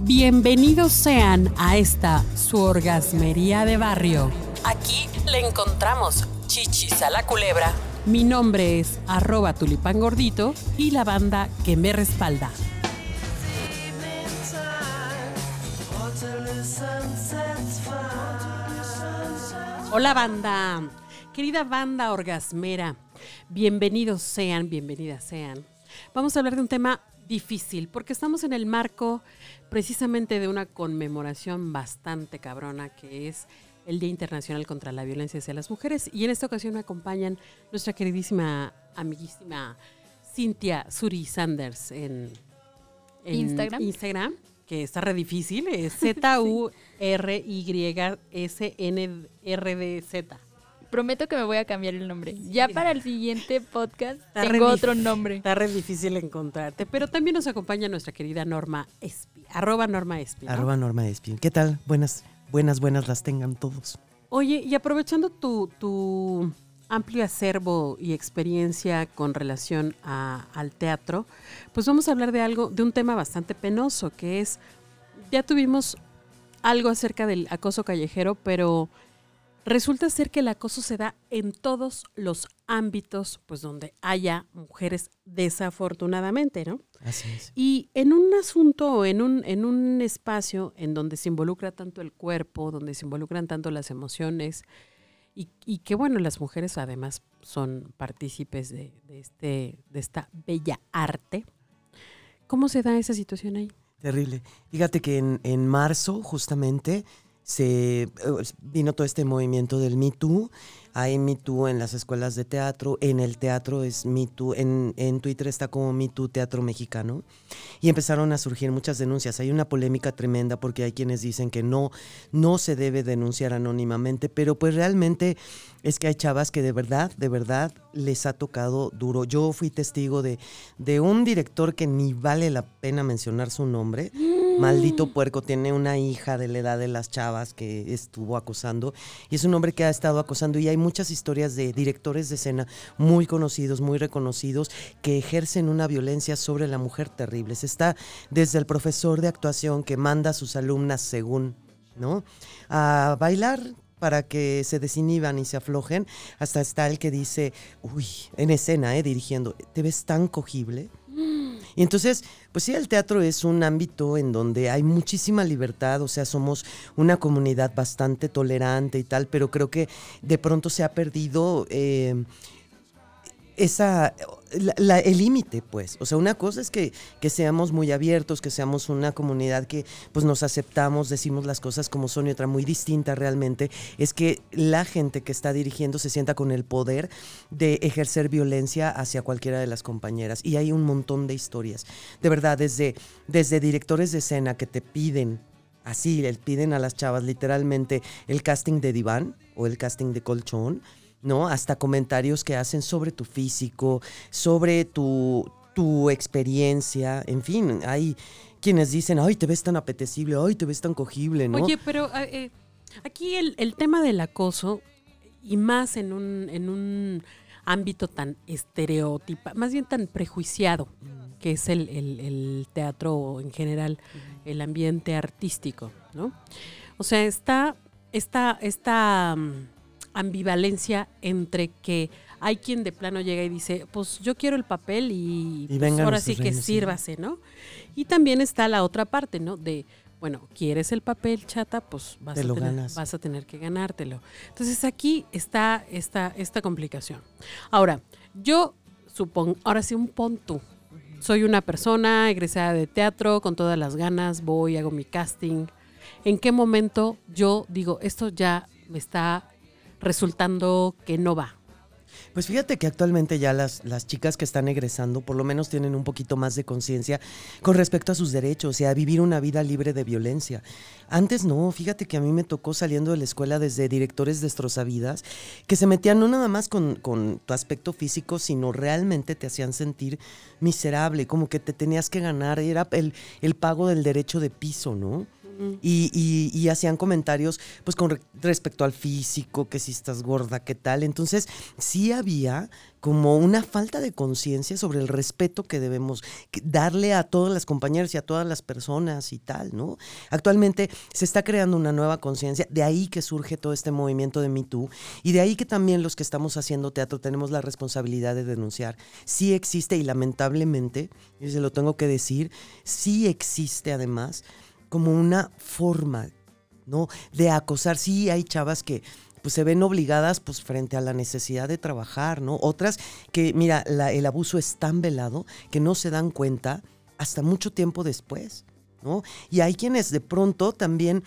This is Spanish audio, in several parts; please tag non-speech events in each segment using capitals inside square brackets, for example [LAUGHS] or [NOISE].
Bienvenidos sean a esta su orgasmería de barrio. Aquí le encontramos chichis a la culebra. Mi nombre es arroba tulipán gordito y la banda que me respalda. Hola banda, querida banda orgasmera, bienvenidos sean, bienvenidas sean. Vamos a hablar de un tema difícil porque estamos en el marco precisamente de una conmemoración bastante cabrona que es el Día Internacional contra la Violencia hacia las Mujeres y en esta ocasión me acompañan nuestra queridísima, amiguísima Cintia Suri Sanders en, en Instagram. Instagram, que está re difícil, es [LAUGHS] Z-U-R-Y-S-N-R-D-Z. Prometo que me voy a cambiar el nombre. Ya para el siguiente podcast Está tengo otro nombre. Está re difícil encontrarte, pero también nos acompaña nuestra querida Norma Espi, arroba Norma Espi. ¿no? Arroba Norma Espin. ¿Qué tal? Buenas, buenas, buenas las tengan todos. Oye, y aprovechando tu, tu amplio acervo y experiencia con relación a- al teatro, pues vamos a hablar de algo, de un tema bastante penoso, que es, ya tuvimos algo acerca del acoso callejero, pero resulta ser que el acoso se da en todos los ámbitos, pues donde haya mujeres, desafortunadamente, ¿no? Así es. Y en un asunto o en un, en un espacio en donde se involucra tanto el cuerpo, donde se involucran tanto las emociones, y, y que bueno, las mujeres además son partícipes de, de este, de esta bella arte. ¿Cómo se da esa situación ahí? Terrible. Fíjate que en, en marzo, justamente, se eh, vino todo este movimiento del Me Too. Hay Me Too en las escuelas de teatro, en el teatro es Me Too, en, en Twitter está como Me Too Teatro Mexicano. Y empezaron a surgir muchas denuncias. Hay una polémica tremenda porque hay quienes dicen que no, no se debe denunciar anónimamente, pero pues realmente es que hay chavas que de verdad, de verdad les ha tocado duro. Yo fui testigo de, de un director que ni vale la pena mencionar su nombre. Maldito puerco, tiene una hija de la edad de las chavas que estuvo acosando. Y es un hombre que ha estado acosando. Y hay muchas historias de directores de escena muy conocidos, muy reconocidos, que ejercen una violencia sobre la mujer terribles. Está desde el profesor de actuación que manda a sus alumnas según, ¿no? A bailar para que se desinhiban y se aflojen, hasta está el que dice, uy, en escena, ¿eh? dirigiendo, ¿te ves tan cogible? Y entonces, pues sí, el teatro es un ámbito en donde hay muchísima libertad, o sea, somos una comunidad bastante tolerante y tal, pero creo que de pronto se ha perdido eh, esa, el límite, pues. O sea, una cosa es que, que seamos muy abiertos, que seamos una comunidad que pues nos aceptamos, decimos las cosas como son y otra muy distinta realmente, es que la gente que está dirigiendo se sienta con el poder de ejercer violencia hacia cualquiera de las compañeras. Y hay un montón de historias. De verdad, desde, desde directores de escena que te piden así, le piden a las chavas literalmente el casting de diván o el casting de colchón, ¿no? Hasta comentarios que hacen sobre tu físico, sobre tu, tu experiencia, en fin, hay quienes dicen, ay, te ves tan apetecible, ay, te ves tan cogible, ¿no? Oye, pero eh, aquí el, el tema del acoso, y más en un, en un ámbito tan estereotipa, más bien tan prejuiciado, que es el, el- el teatro o en general, el ambiente artístico, ¿no? O sea, está esta, esta ambivalencia entre que hay quien de plano llega y dice, pues yo quiero el papel y, Y pues, ahora sí que reinos, sírvase, ¿no? Y también está la otra parte, ¿no? De, bueno, ¿quieres el papel, chata? Pues vas, Te a, lo tener, ganas. vas a tener que ganártelo. Entonces aquí está esta, esta complicación. Ahora, yo supongo, ahora sí un pon tú. Soy una persona egresada de teatro con todas las ganas, voy, hago mi casting. ¿En qué momento yo digo, esto ya me está resultando que no va? Pues fíjate que actualmente ya las, las chicas que están egresando por lo menos tienen un poquito más de conciencia con respecto a sus derechos y a vivir una vida libre de violencia. Antes no, fíjate que a mí me tocó saliendo de la escuela desde directores destrozavidas que se metían no nada más con, con tu aspecto físico, sino realmente te hacían sentir miserable, como que te tenías que ganar, era el, el pago del derecho de piso, ¿no? Y, y- y hacían comentarios pues con re- respecto al físico, que si estás gorda, qué tal. Entonces sí había como una falta de conciencia sobre el respeto que debemos darle a todas las compañeras y a todas las personas y tal, ¿no? Actualmente se está creando una nueva conciencia, de ahí que surge todo este movimiento de Me Too y de ahí que también los que estamos haciendo teatro tenemos la responsabilidad de denunciar. Sí existe y lamentablemente, y se lo tengo que decir, sí existe además como una forma, ¿no? De acosar. Sí hay chavas que pues se ven obligadas pues frente a la necesidad de trabajar, ¿no? Otras que, mira, la- el abuso es tan velado que no se dan cuenta hasta mucho tiempo después, ¿no? Y hay quienes de pronto también,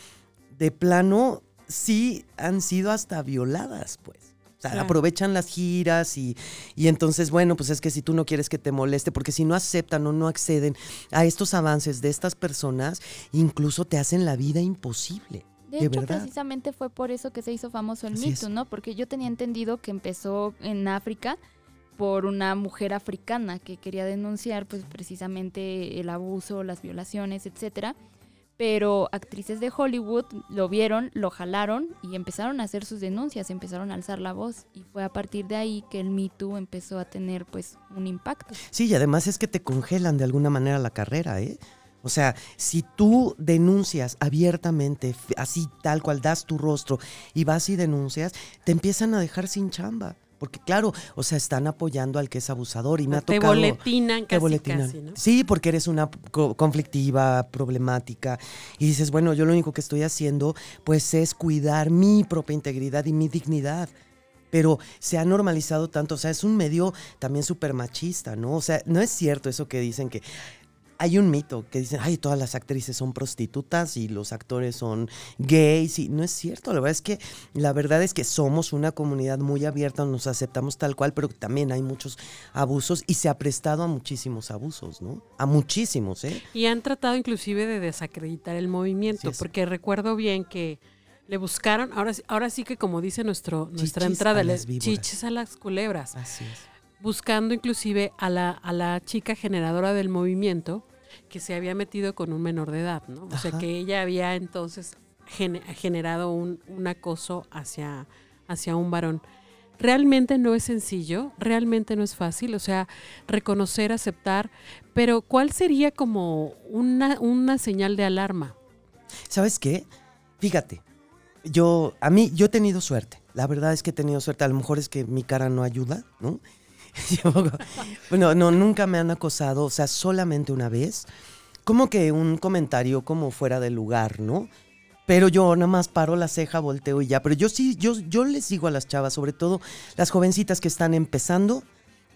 de plano, sí han sido hasta violadas, pues. O sea, Claro. aprovechan las giras y, y entonces, bueno, pues es que si tú no quieres que te moleste, porque si no aceptan o no acceden a estos avances de estas personas, incluso te hacen la vida imposible. De De hecho, verdad. precisamente fue por eso que se hizo famoso el Así Me es. Too, ¿no? Porque yo tenía entendido que empezó en África por una mujer africana que quería denunciar, pues, precisamente el abuso, las violaciones, etcétera. Pero actrices de Hollywood lo vieron, lo jalaron y empezaron a hacer sus denuncias, empezaron a alzar la voz. Y fue a partir de ahí que el Me Too empezó a tener, pues, un impacto. Sí, y además es que te congelan de alguna manera la carrera, ¿eh? O sea, si tú denuncias abiertamente, así tal cual das tu rostro y vas y denuncias, te empiezan a dejar sin chamba. Porque claro, o sea, están apoyando al que es abusador y me ha te tocado... boletinan te boletinan. casi, ¿no? Sí, porque eres una co- conflictiva, problemática. Y dices, bueno, yo lo único que estoy haciendo, pues, es cuidar mi propia integridad y mi dignidad. Pero se ha normalizado tanto, o sea, es un medio también súper machista, ¿no? O sea, no es cierto eso que dicen que hay un mito que dicen, ay, todas las actrices son prostitutas y los actores son gays y no es cierto, la verdad es que la verdad es que somos una comunidad muy abierta, nos aceptamos tal cual, pero también hay muchos abusos y se ha prestado a muchísimos abusos, ¿no? A muchísimos, ¿eh? Y han tratado inclusive de desacreditar el movimiento, porque recuerdo bien que le buscaron, ahora, sí- ahora sí que como dice nuestro, nuestra Chichis entrada, le- chichis a las culebras, Así es. Buscando inclusive a la, a la chica generadora del movimiento que se había metido con un menor de edad, ¿no? O sea, que ella había entonces gene- generado un, un acoso hacia, hacia un varón. Realmente no es sencillo, realmente no es fácil, o sea, reconocer, aceptar, pero ¿cuál sería como una, una señal de alarma? ¿Sabes qué? Fíjate, yo, a mí, yo he tenido suerte. La verdad es que he tenido suerte. A lo mejor es que mi cara no ayuda, ¿no? [LAUGHS] Bueno, no, nunca me han acosado, o sea, solamente una vez. Como que un comentario como fuera de lugar, ¿no? Pero yo nada más paro la ceja, volteo y ya. Pero yo sí, yo, yo les digo a las chavas, sobre todo las jovencitas que están empezando,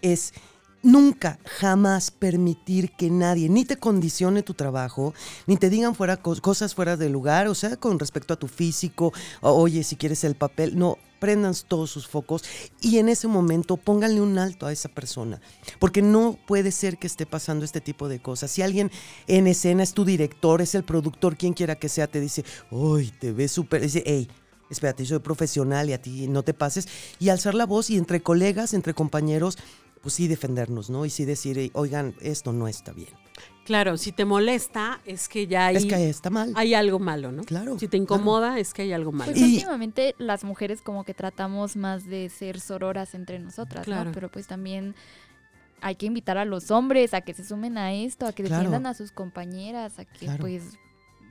es nunca, jamás permitir que nadie ni te condicione tu trabajo, ni te digan fuera cos- cosas fuera de lugar, o sea, con respecto a tu físico, oye, si quieres el papel, no, prendan todos sus focos y en ese momento pónganle un alto a esa persona, porque no puede ser que esté pasando este tipo de cosas. Si alguien en escena es tu director, es el productor, quien quiera que sea, te dice, uy, te ves súper, dice, hey, espérate, yo soy profesional y a ti no te pases, y alzar la voz y entre colegas, entre compañeros, pues sí defendernos, ¿no? Y sí decir, "Ey, oigan, esto no está bien. Claro, si te molesta, es que ya hay, es que está mal. hay algo malo, ¿no? Claro, Si te incomoda, es que hay algo malo. Pues Y- últimamente las mujeres como que tratamos más de ser sororas entre nosotras, Claro. ¿no? Pero pues también hay que invitar a los hombres a que se sumen a esto, a que Claro. defiendan a sus compañeras, a que Claro. pues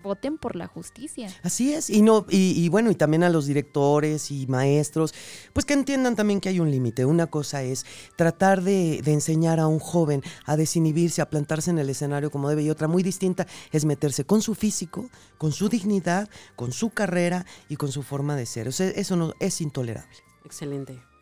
voten por la justicia. Así es, y no, y, y bueno, y también a los directores y maestros, pues que entiendan también que hay un límite. Una cosa es tratar de, de enseñar a un joven a desinhibirse, a plantarse en el escenario como debe, y otra muy distinta es meterse con su físico, con su dignidad, con su carrera y con su forma de ser. O sea, eso no es intolerable. Excelente.